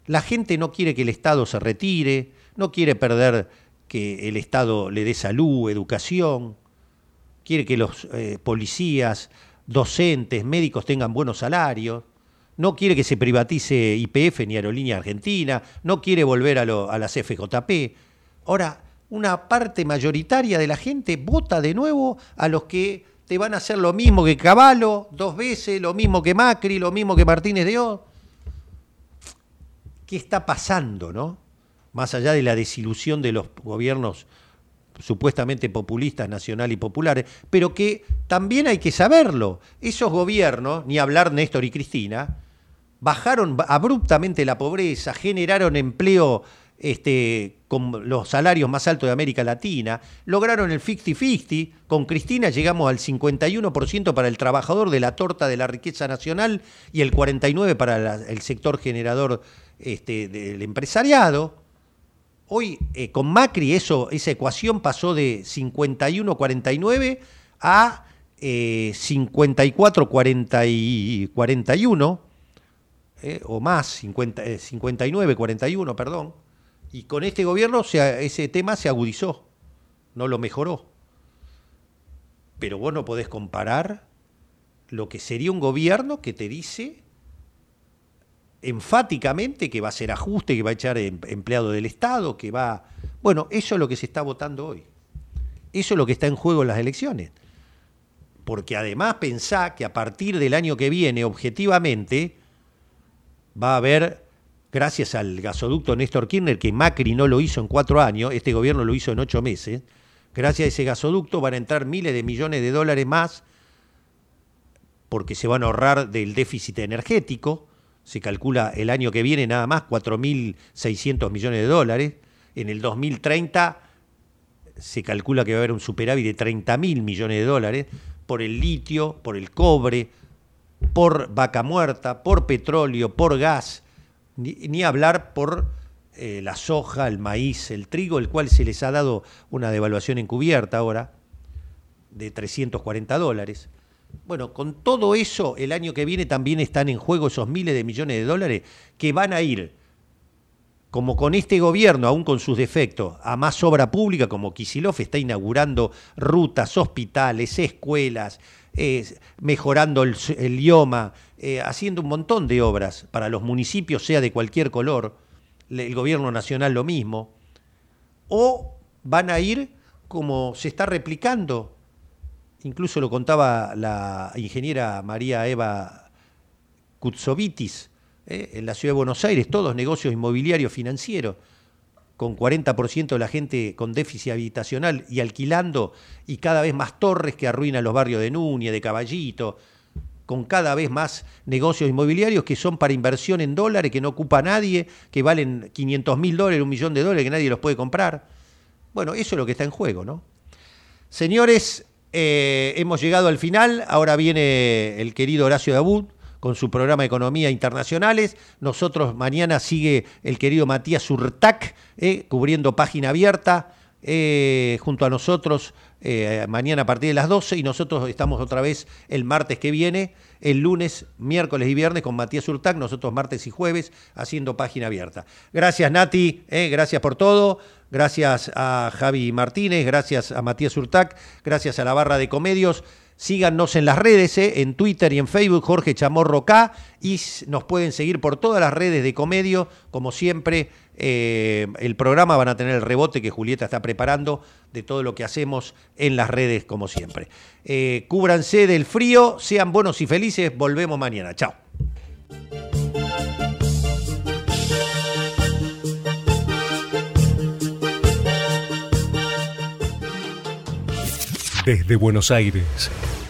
la gente no quiere que el Estado se retire, no quiere perder que el Estado le dé salud, educación, quiere que los eh, policías, docentes, médicos tengan buenos salarios, no quiere que se privatice IPF ni Aerolínea Argentina, no quiere volver a, a las FJP. Ahora, una parte mayoritaria de la gente vota de nuevo a los que te van a hacer lo mismo que Caballo dos veces, lo mismo que Macri, lo mismo que Martínez de O. ¿Qué está pasando, no? Más allá de la desilusión de los gobiernos supuestamente populistas, nacional y populares, pero que también hay que saberlo. Esos gobiernos, ni hablar Néstor y Cristina, bajaron abruptamente la pobreza, generaron empleo este, con los salarios más altos de América Latina, lograron el 50-50, con Cristina llegamos al 51% para el trabajador de la torta de la riqueza nacional y el 49% para el sector generador este, del empresariado. Hoy eh, con Macri eso, esa ecuación pasó de 51-49 a eh, 54-41 eh, o más, 50, eh, 59-41, perdón. Y con este gobierno se ese tema se agudizó, no lo mejoró. Pero vos no podés comparar lo que sería un gobierno que te dice enfáticamente que va a hacer ajuste, que va a echar em- empleado del Estado, que va... Bueno, eso es lo que se está votando hoy. Eso es lo que está en juego en las elecciones. Porque además pensá que a partir del año que viene, objetivamente, va a haber, gracias al gasoducto Néstor Kirchner, que Macri no lo hizo en cuatro años, este gobierno lo hizo en ocho meses, gracias a ese gasoducto van a entrar miles de millones de dólares más porque se van a ahorrar del déficit energético, se calcula el año que viene nada más 4.600 millones de dólares, en el 2030 se calcula que va a haber un superávit de 30.000 millones de dólares por el litio, por el cobre, por vaca muerta, por petróleo, por gas, ni, hablar por eh, la soja, el maíz, el trigo, el cual se les ha dado una devaluación encubierta ahora de 340 dólares. Bueno, con todo eso, el año que viene también están en juego esos miles de millones de dólares que van a ir, como con este gobierno, aún con sus defectos, a más obra pública, como Kisilov está inaugurando rutas, hospitales, escuelas, eh, mejorando el, el idioma, eh, haciendo un montón de obras para los municipios, sea de cualquier color, el gobierno nacional lo mismo, o van a ir como se está replicando incluso lo contaba la ingeniera María Eva Kutsovitis, ¿eh? en la ciudad de Buenos Aires, todos negocios inmobiliarios financieros, con 40% de la gente con déficit habitacional y alquilando, y cada vez más torres que arruinan los barrios de Núñez, de Caballito, con cada vez más negocios inmobiliarios que son para inversión en dólares, que no ocupa nadie, que valen 500 mil dólares, un millón de dólares, que nadie los puede comprar. Bueno, eso es lo que está en juego, ¿no? Señores, eh, hemos llegado al final. Ahora viene el querido Horacio Dabud con su programa Economía Internacionales. Nosotros mañana sigue el querido Matías Urtac, eh, cubriendo página abierta. Eh, junto a nosotros eh, mañana a partir de las 12 y nosotros estamos otra vez el martes que viene, el lunes, miércoles y viernes con Matías Urtac, nosotros martes y jueves haciendo página abierta. Gracias Nati, eh, gracias por todo, gracias a Javi Martínez, gracias a Matías Urtac, gracias a la barra de comedios. Síganos en las redes, eh, en Twitter y en Facebook, Jorge Chamorro K, y nos pueden seguir por todas las redes de Comedio. Como siempre, eh, el programa van a tener el rebote que Julieta está preparando de todo lo que hacemos en las redes, como siempre. Eh, cúbranse del frío, sean buenos y felices, volvemos mañana. Chao. Desde Buenos Aires,